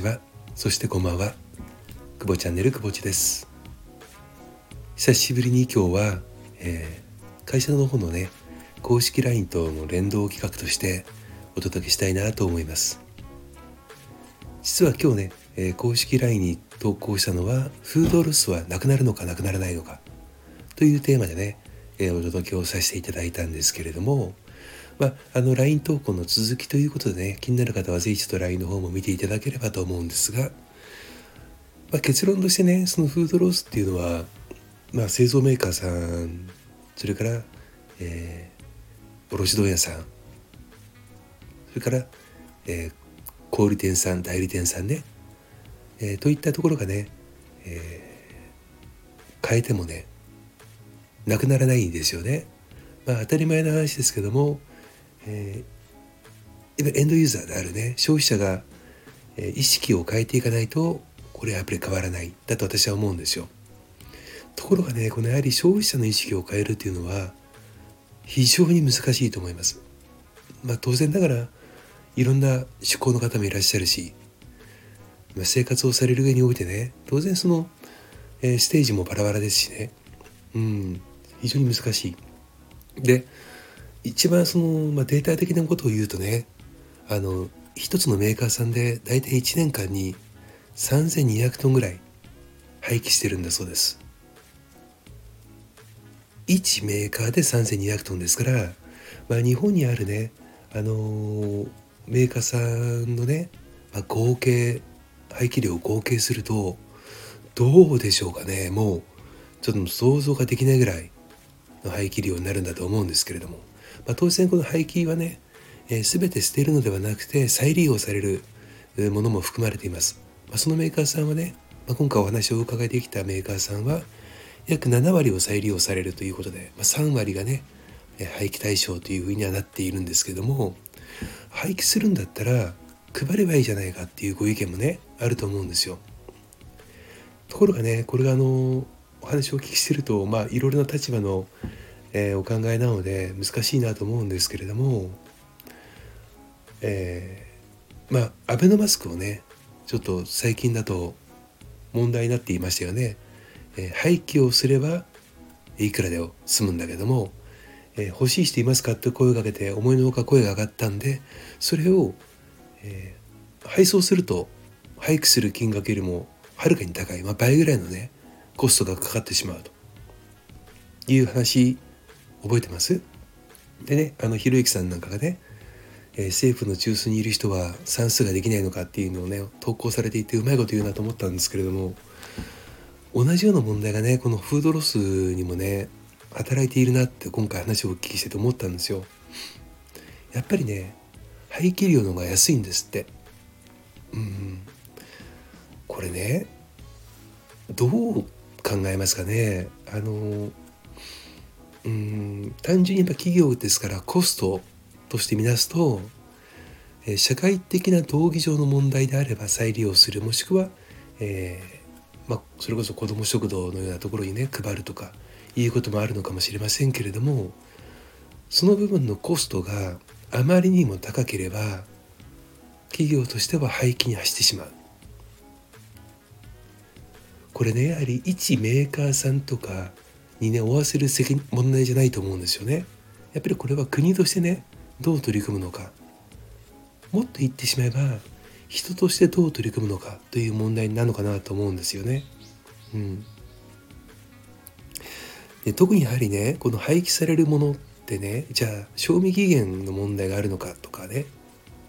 ちは。そしてこんばんは。久保チャンネル久保地です。久しぶりに今日は、えー、会社の方のね公式 LINE との連動企画としてお届けしたいなと思います。実は今日ね、えー、公式 LINE に投稿したのはフードロスはなくなるのかなくならないのかというテーマでね、えー、お届けをさせていただいたんですけれどもまあ、あの LINE 投稿の続きということでね気になる方はぜひちょっと LINE の方も見ていただければと思うんですが、まあ、結論としてねそのフードロスっていうのは、まあ、製造メーカーさんそれから、えー、卸問屋さんそれから、えー、小売店さん代理店さんね、えー、といったところがね、えー、変えてもねなくならないんですよね。まあ、当たり前の話ですけどもえー、エンドユーザーであるね消費者が、えー、意識を変えていかないとこれはやっぱり変わらないだと私は思うんですよ。ところがねこのやはり消費者の意識を変えるっていうのは非常に難しいと思います。まあ、当然ながらいろんな趣向の方もいらっしゃるし、まあ、生活をされる上においてね当然その、えー、ステージもバラバラですしねうん非常に難しい。で一番その、まあ、データ的なことを言うとねあの一つのメーカーさんで大体1年間に3200トンぐらい廃棄してるんだそうです。1メーカーで3200トンですから、まあ、日本にあるねあのー、メーカーさんのね、まあ、合計廃棄量を合計するとどうでしょうかねもうちょっと想像ができないぐらいの廃棄量になるんだと思うんですけれども。まあ、当然この廃棄はね、えー、全て捨てるのではなくて再利用されるものも含まれています。まあ、そのメーカーさんはね、まあ、今回お話をお伺いできたメーカーさんは約7割を再利用されるということで、まあ、3割がね廃棄対象というふうにはなっているんですけども廃棄するんだったら配ればいいじゃないかっていうご意見もねあると思うんですよ。ところがねこれがあのお話をお聞きしてるとまあいろいろな立場のえー、お考えなので難しいなと思うんですけれども、えー、まあアベノマスクをねちょっと最近だと問題になっていましたよね。えー、廃棄をすればいくらで済むんだけども、えー、欲しい人いますかって声をかけて思いのほか声が上がったんでそれを、えー、配送すると廃棄する金額よりもはるかに高い、まあ、倍ぐらいのねコストがかかってしまうという話覚えてます？でねあのひろゆきさんなんかがね、えー、政府の中枢にいる人は算数ができないのかっていうのをね投稿されていてうまいこと言うなと思ったんですけれども同じような問題がねこのフードロスにもね働いているなって今回話をお聞きしてて思ったんですよ。やっぱりね廃棄量の方が安いんですって。うんこれねどう考えますかね？あのうん単純にやっぱ企業ですからコストとして見なすと、え社会的な道義上の問題であれば再利用するもしくは、えー、まあ、それこそ子ども食堂のようなところにね配るとかいうこともあるのかもしれませんけれどもその部分のコストがあまりにも高ければ企業としては廃棄に走ってしまう。これねやはり一メーカーさんとかにね負わせる責任問題じゃないと思うんですよね。やっぱりこれは国としてねどう取り組むのかもっと言ってしまえば人としてどう取り組むのかという問題なのかなと思うんですよね。うん、で特にやはりねこの廃棄されるものってねじゃあ賞味期限の問題があるのかとかね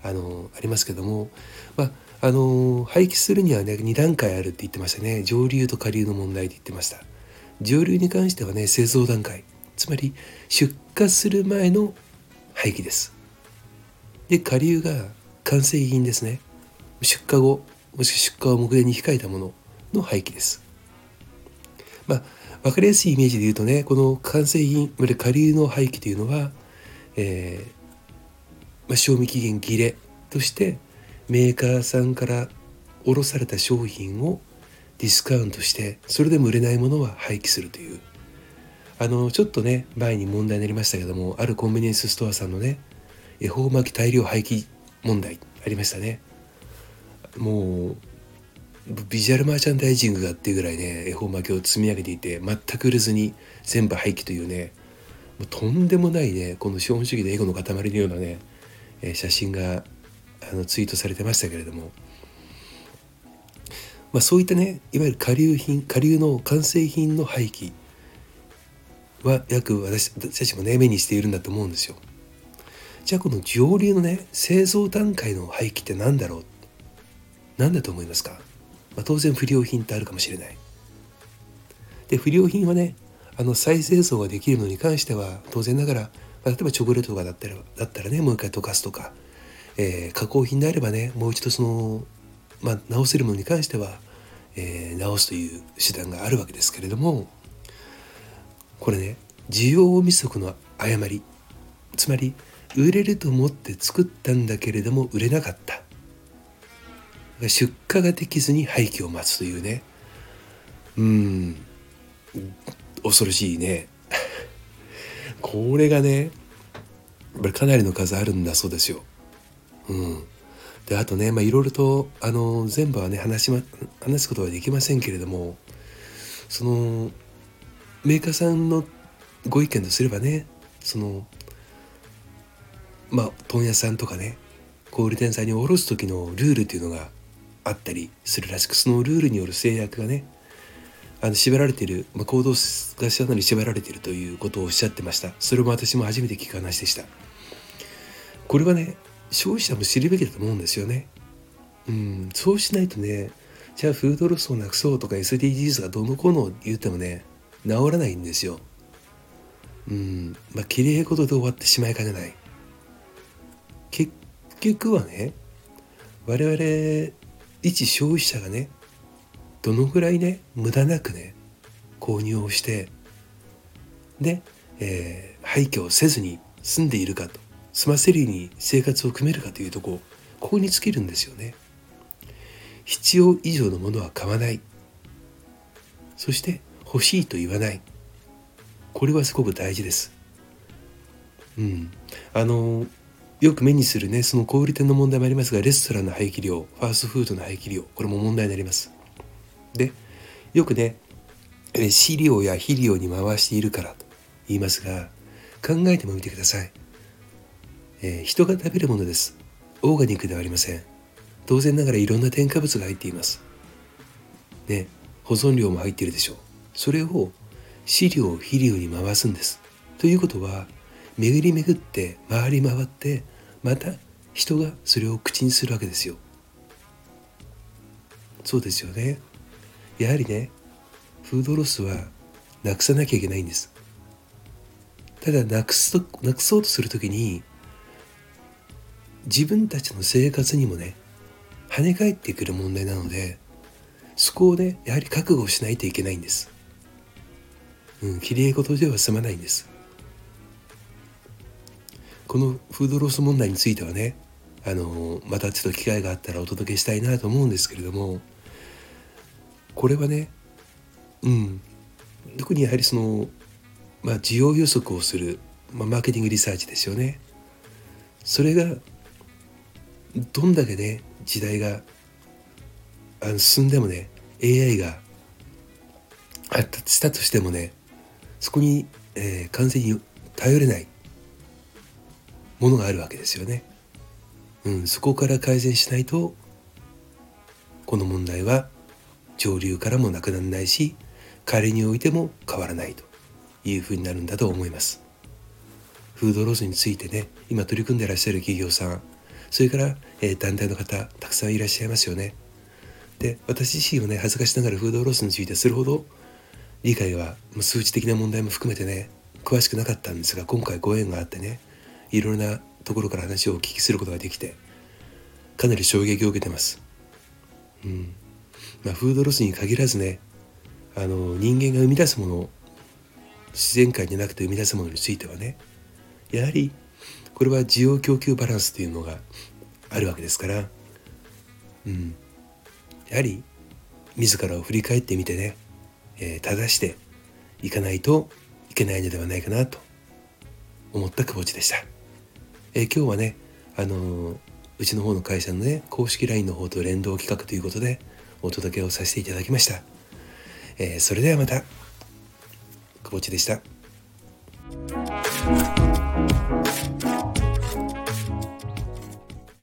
あのありますけども、まあ、あの廃棄するにはね2段階あるって言ってましたね上流と下流の問題って言ってました。上流に関してはね製造段階。つまり出荷する前の廃棄です。で下流が完成品ですね。出荷後もしくは出荷を目前に控えたものの廃棄です。まあ分かりやすいイメージで言うとねこの完成品まで下流の廃棄というのは、えーまあ、賞味期限切れとしてメーカーさんから卸された商品をディスカウントしてそれでも売れないものは廃棄するという。あのちょっとね前に問題になりましたけどもあるコンビニエンスストアさんのね恵方巻き大量廃棄問題ありましたね。もうビジュアルマーチャンダイジングがっていうぐらいね恵方巻きを積み上げていて全く売れずに全部廃棄というねもうとんでもないねこの資本主義でエゴの塊のようなね、え写真があのツイートされてましたけれども、まあ、そういったねいわゆる下流品下流の完成品の廃棄は約私たちもね目にしているんだと思うんですよ。じゃあこの上流のね製造段階の廃棄って何だろう？何だと思いますか、まあ、当然不良品ってあるかもしれない。で不良品はねあの再製造ができるのに関しては当然ながら、まあ、例えばチョコレートとかだったらだったらねもう一回溶かすとか、えー、加工品であればねもう一度その、まあ、直せるものに関しては、えー、直すという手段があるわけですけれどもこれね需要未足の誤りつまり売れると思って作ったんだけれども売れなかった。出荷ができずに廃棄を待つというね。うん。恐ろしいね。これがねやっぱりかなりの数あるんだそうですよ。うん、であとねいろいろとあの全部はね話し、ま、話すことはできませんけれどもそのメーカーさんのご意見とすればねそのまあ問屋さんとかね小売店さんに卸す時のルールっていうのがあったりするらしくそのルールによる制約がねあの縛られている、まあ、行動がしなに縛られているということをおっしゃってました。それも私も初めて聞く話でした。これはね消費者も知るべきだと思うんですよね。うん。そうしないとねじゃあフードロスをなくそうとか SDGs がどのこうの言ってもね治らないんですよ。うん。まあきれい事で終わってしまいかねない。結局はね我々一消費者がねどのぐらいね無駄なくね購入をしてで、えー、廃墟をせずに住んでいるかと。済ませるように生活を組めるかというとこここに尽きるんですよね。必要以上のものは買わない。そして欲しいと言わない。これはすごく大事です。うん。あのよく目にするねその小売店の問題もありますがレストランの廃棄量ファーストフードの廃棄量これも問題になります。でよくね飼料や肥料に回しているからと言いますが考えてもみてください、えー、人が食べるものです。オーガニックではありません。当然ながらいろんな添加物が入っています。ね保存料も入っているでしょう。それを飼料肥料に回すんです。ということは巡り巡って回り回ってまた人がそれを口にするわけですよ。そうですよね。やはりねフードロスはなくさなきゃいけないんです。ただなくすとなくそうとする時に自分たちの生活にもね跳ね返ってくる問題なのでそこをねやはり覚悟しないといけないんです。うんきれい事では済まないんです。このフードロス問題についてはねあのまたちょっと機会があったらお届けしたいなと思うんですけれどもこれはねうん特にやはりその、まあ、需要予測をする、まあ、マーケティングリサーチですよね。それがどんだけね時代があの進んでもね AI が発達したとしてもねそこに、えー、完全に頼れないものがあるわけですよね。うん、そこから改善しないとこの問題は上流からもなくならないし仮においても変わらないというふうになるんだと思いますフードロスについてね今取り組んでらっしゃる企業さんそれから、えー、団体の方たくさんいらっしゃいますよねで私自身はね恥ずかしながらフードロスについてするほど理解は数値的な問題も含めてね詳しくなかったんですが今回ご縁があってねいろいろなところから話をお聞きすることができてかなり衝撃を受けてます。うんまあ、フードロスに限らずねあの人間が生み出すもの自然界になくて生み出すものについてはねやはりこれは需要供給バランスというのがあるわけですから、うん、やはり自らを振り返ってみてね、えー、正していかないといけないのではないかなと。思った久保地でした。えー、今日はね、あのー、うちの方の会社のね公式 LINE の方と連動企画ということでお届けをさせていただきました、えー、それではまた。久保地でした。